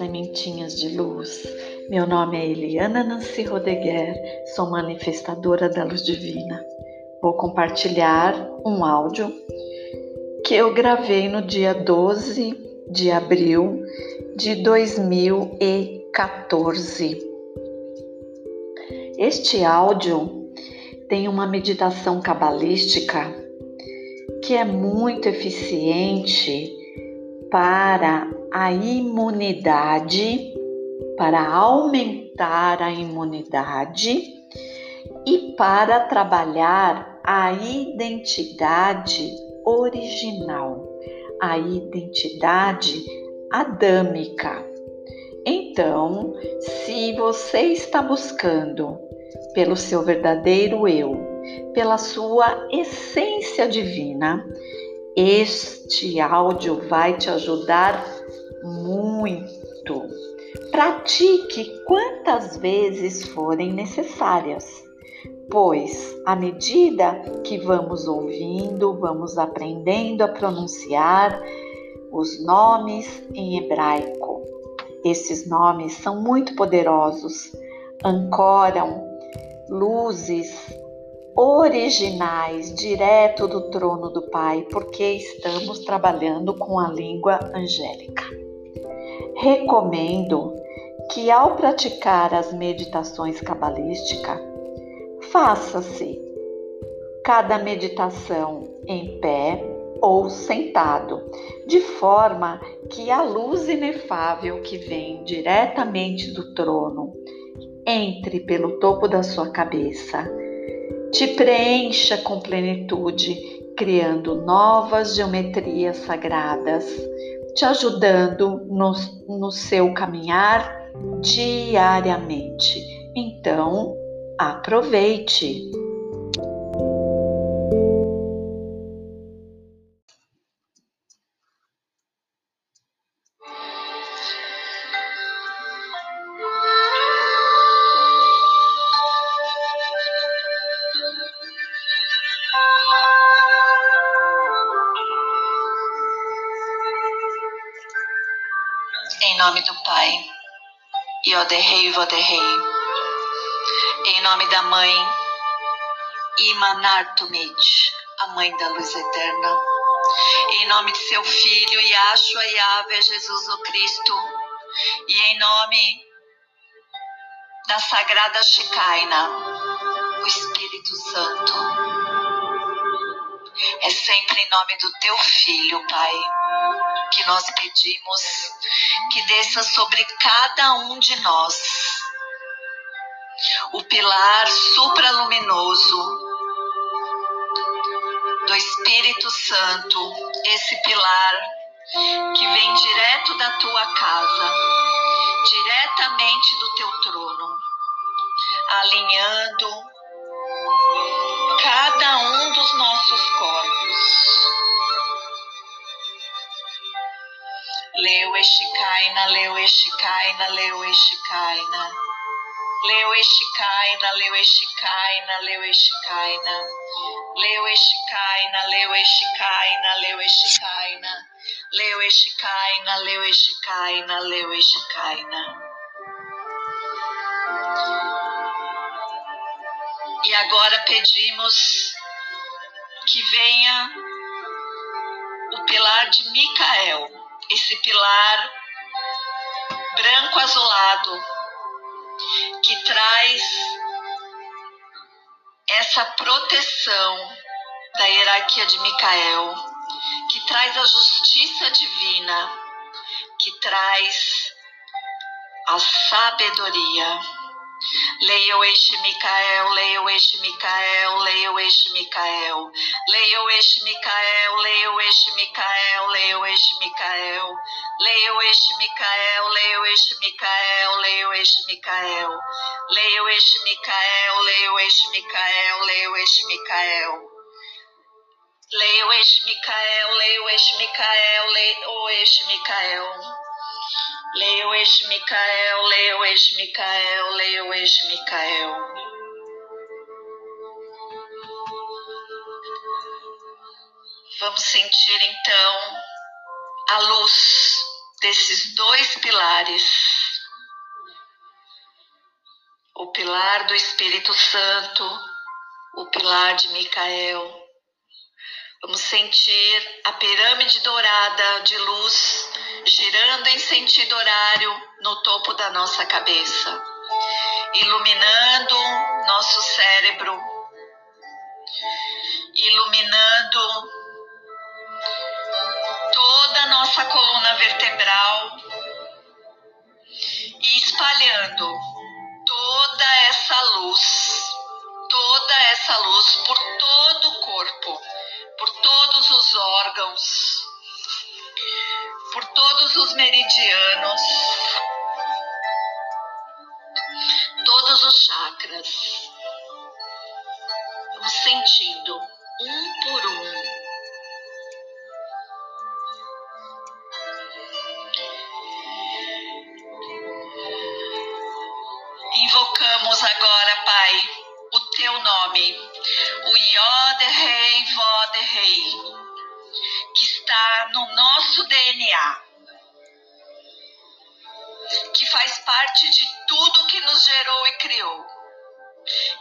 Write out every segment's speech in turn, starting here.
sementinhas de luz. Meu nome é Eliana Nancy Rodeguer, sou manifestadora da luz divina. Vou compartilhar um áudio que eu gravei no dia 12 de abril de 2014. Este áudio tem uma meditação cabalística que é muito eficiente para a imunidade, para aumentar a imunidade e para trabalhar a identidade original, a identidade adâmica. Então, se você está buscando pelo seu verdadeiro eu, pela sua essência divina, este áudio vai te ajudar muito. Pratique quantas vezes forem necessárias, pois à medida que vamos ouvindo, vamos aprendendo a pronunciar os nomes em hebraico. Esses nomes são muito poderosos, ancoram luzes originais direto do trono do Pai, porque estamos trabalhando com a língua angélica. Recomendo que ao praticar as meditações cabalísticas, faça-se cada meditação em pé ou sentado, de forma que a luz inefável que vem diretamente do trono entre pelo topo da sua cabeça te preencha com plenitude, criando novas geometrias sagradas, te ajudando no, no seu caminhar diariamente. Então, aproveite! Nome do Pai, Yoderrei Voderrei. Em nome da Mãe, Imanartumit, a Mãe da Luz Eterna. Em nome de seu Filho, Yahshua Yahvé Jesus o Cristo. E em nome da Sagrada Shekinah, o Espírito Santo. É sempre em nome do teu Filho, Pai que nós pedimos que desça sobre cada um de nós o pilar supraluminoso do Espírito Santo, esse pilar que vem direto da tua casa, diretamente do teu trono, alinhando cada um dos nossos corpos Leu Eshikaina, Leu Eshikaina, Leu Eshikaina. Leu Eshikaina, Leu Eshikaina, Leu Eshikaina. Leu Eshikaina, Leu Eshikaina, Leu Eshikaina. Leu Eshikaina, Leu Eshikaina, Leu Eshikaina. E agora pedimos que venha o pilar de Micael esse pilar branco azulado que traz essa proteção da hierarquia de Micael, que traz a justiça divina, que traz a sabedoria. Leia o este Micael, leia o este Micael, leia o este Micael. Leia o este Micael, leia o este Micael, leia o este Micael. Leia o este Micael, leia o este Micael, leia o este Micael. Leia o este Micael, leia o este Micael, leia o este Micael. Leia o este Micael, leia o este Micael, leia o este Micael. Leia este Micael, leia este Micael, leia este Micael. Vamos sentir então a luz desses dois pilares. O pilar do Espírito Santo, o pilar de Micael. Vamos sentir a pirâmide dourada de luz girando em sentido horário no topo da nossa cabeça, iluminando nosso cérebro, iluminando toda a nossa coluna vertebral e espalhando toda essa luz, toda essa luz por todo o corpo, por todos os órgãos, por todos os meridianos, todos os chakras. Vamos sentindo um por um Invocamos agora, Pai, o teu nome, o Yod nosso DNA, que faz parte de tudo que nos gerou e criou,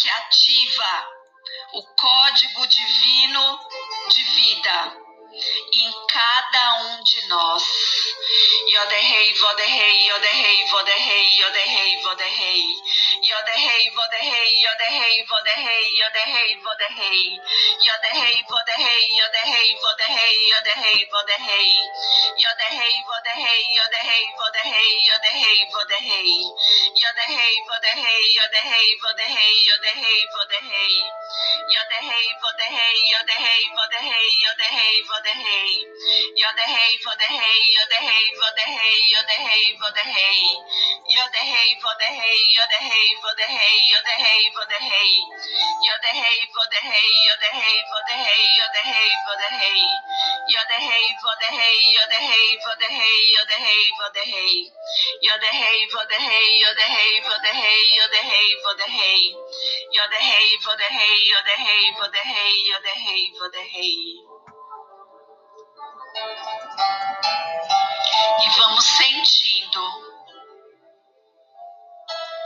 que ativa o código divino de vida em cada um de nós. Yoderrei, voderrei, yoderrei, voderrei, yoderrei, voderrei. Yoderrei, voderrei, yoderrei, voderrei, yoderrei, voderrei. Yoderrei, voderrei, yoderrei, voderrei, yoderrei, voderrei. Yoderrei, voderrei, yoderrei, voderrei, yoderrei, voderrei. Yoderrei, voderrei, yoderrei, voderrei, yoderrei, voderrei. Yoderrei, voderrei, yoderrei, voderrei, yoderrei, voderrei the Rei, Yo de Rei, Vô the Rei, Yo de Rei, Vô the Rei, Yo de Rei, Vô the Rei, Yo de Rei, Vô the Rei, Yo de Rei, Vô the Rei, Yo de Rei, Vô the Rei, Yo de Rei, Vô the Rei, Yo de Rei, Vô the Rei, Yo de Rei, Vô the Rei, Yo de Rei, Vô the Rei, Yo de Rei, Vô the Rei, Yo de Rei, Vô the Rei, Yo de Rei, Vô de Rei, Yo de Rei, Vô de Rei, Yo de Rei, Vô de Rei, Yo de Rei, Vô de Rei, Yo the Rei, Vô de Rei, Yo de Rei, Vô de Rei, E vamos sentindo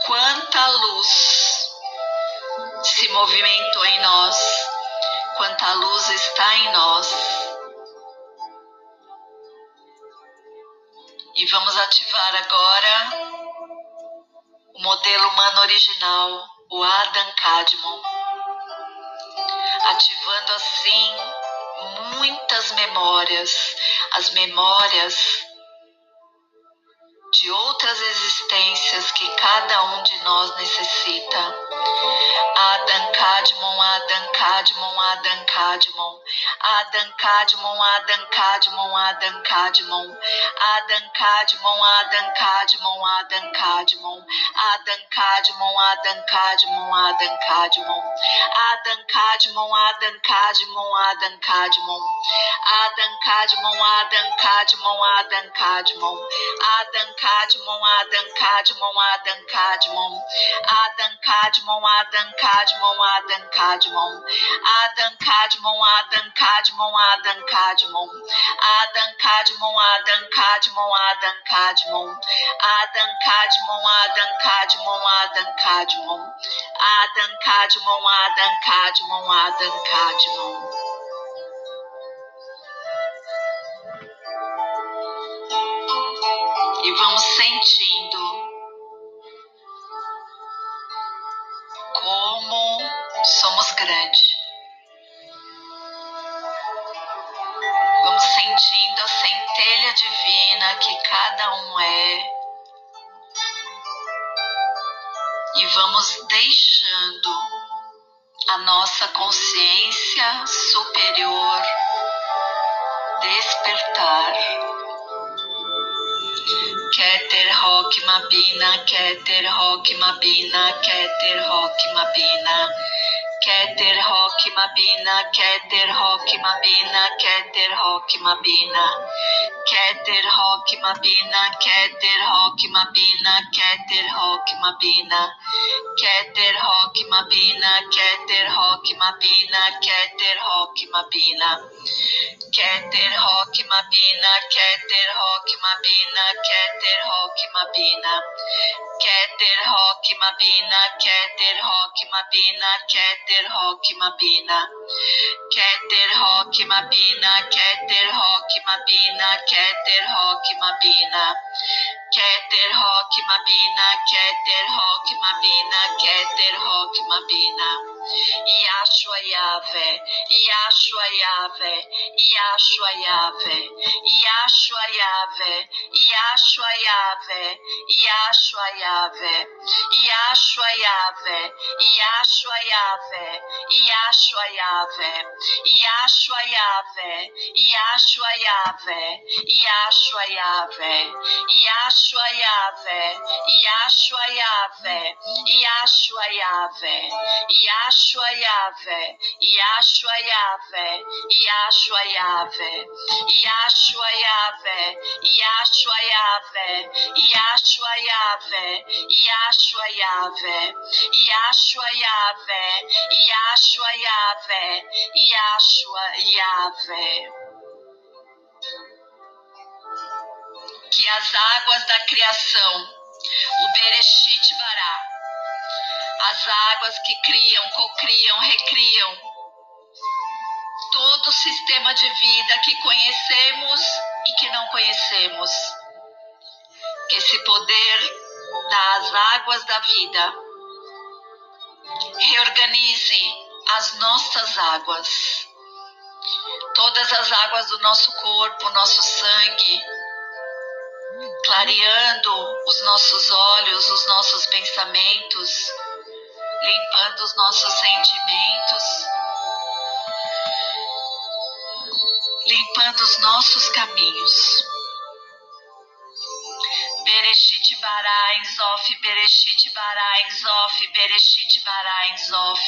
quanta luz se movimentou em nós, quanta luz está em nós. E vamos ativar agora o modelo humano original, o Adam Kadmon, ativando assim muitas memórias, as memórias de outras existências que cada um de nós necessita. Adam Kadmon, Adam Kadmon, Adam Kadmon, Adam Kadmon, Adam Kadmon, Adam Kadmon, Adam Kadmon, Adam Kadmon, Adam Kadmon, Adam Kadmon, Adam Kadmon, Adam Kadmon, Adam Kadmon, Adam Kadmon, Adam Kadmon, Adam Kadmon, Adam Kadmon, Adam Kadmon, Adam Cadmon, Adam Cadmon, Adam Cadmon, Adam Cadmon, Adam Cadmon, Adam Cadmon, Adam Cadmon, Adam Cadmon, Adam Cadmon, Adam Cadmon, Adam Cadmon, Adam Cadmon, Adam Cadmon, Adam Cadmon, Adam Cadmon, Adam Cadmon, Adam Cadmon, Adam Cadmon. e vamos sentindo somos grandes. Vamos sentindo a centelha divina que cada um é. E vamos deixando a nossa consciência superior despertar. Keter Rock Mabina, Keter Rock Mabina, Keter Rock Mabina. Keter Hokima mabina, Keter Hokima mabina, Keter Hokima mabina. Käter hakima bina, käter hakima bina, käter hakima bina. Käter hakima bina, käter hakima bina, käter hakima bina. Käter hakima bina, käter hakima bina, käter hakima bina. Käter hakima bina, käter hakima bina, käter hakima bina. Käter hakima bina, käter hakima bina, käter Keter Rock Mabina, Keter Rock Mabina, Keter Rock Mabina, Keter Rock Mabina, Yashua Yahvé, Yashua Yahvé, Yashua Yahvé, Yashua Yahvé, Yashua Yahvé, Yashua Yahvé, Yashua Yahvé, Yashua Yahvé, Yashua Yahvé, Yashua Yahvé, Yashua Yahvé, Yashua Yahvé, Yashua Yahvé, Yashua Yahvé, Yashua Yahvé, Yashua Yahvé, Yashua Yahvé, Yashua Yahvé, Yashua Yahvé, Yashua Yahvé, Yashua Yahvé, Yashua Yahvé, Yashua Yahvé, Yashua Yahvé, Yashua Yahvé. Que as águas da criação, o Bereshit Bará, as águas que criam, cocriam, recriam, todo o sistema de vida que conhecemos e que não conhecemos. Que esse poder das águas da vida reorganize as nossas águas, todas as águas do nosso corpo, nosso sangue, clareando os nossos olhos, os nossos pensamentos, limpando os nossos sentimentos, limpando os nossos caminhos. Bereshit bara em Zof, Bereshit bara em Zof, Bereshit bara em Zof,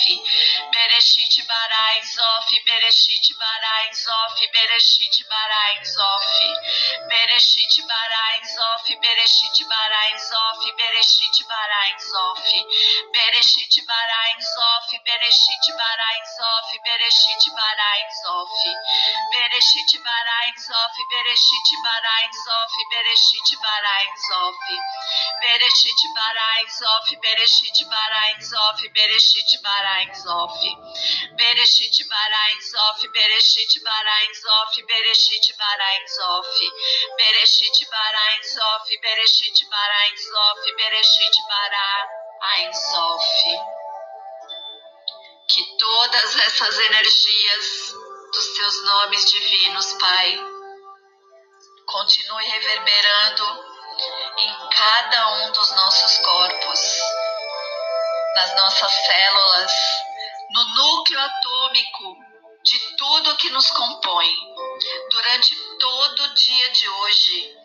Bereshit bara em Zof, Bereshit bara em Zof, Bereshit bara em Zof, Bereshit bara em Zof, Bereshit bara em Zof, Bereshit bara em Zof, Bereshit bara em Zof, Bereshit bara em Zof, Bereshit bara em Zof, Bereshit bara em Zof, Bereshit bara em Zof, Bereshit bara em Zof, Bereshit bara em Zof, Bereshit bara em Zof, Bereshit bara em Zof, Bereshit bara em Zof, Bereshit bara em Zof, Bereshit bara em Zof, Bereshit bara em Zof, Bereshit bara em Zof, Bereshit bara em Zof. Que todas essas energias dos teus nomes divinos, Pai, continue reverberando em cada um dos nossos corpos, nas nossas células, no núcleo atômico de tudo que nos compõe, durante todo o dia de hoje,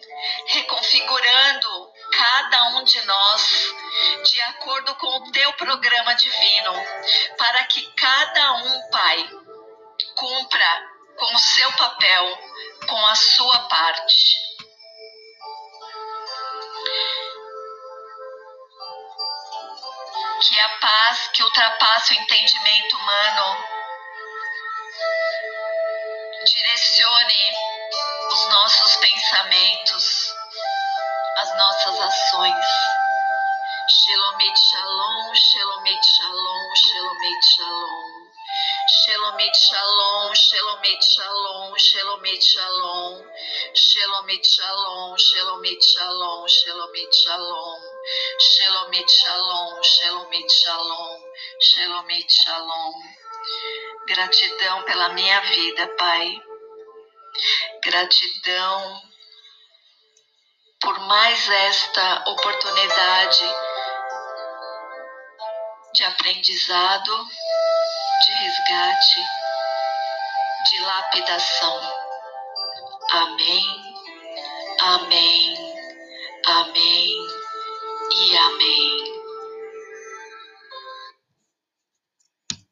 reconfigurando cada um de nós de acordo com o teu programa divino, para que cada um, Pai, cumpra com o seu papel, com a sua parte. Que a paz que ultrapassa o entendimento humano direcione os nossos pensamentos, as nossas ações. Shalom, Shalomit Shalom, Shalomit Shalom. Shalomit Shalom, Shalomit Shalom, Shalomit Shalom. Shalomit Shalom, Shalomit Shalom, Shalomit Shalom. Shalomit Shalom, Shalom, Shalom. Gratidão pela minha vida, Pai. Gratidão por mais esta oportunidade de aprendizado, de resgate, de lapidação. Amém, amém, amém e amém.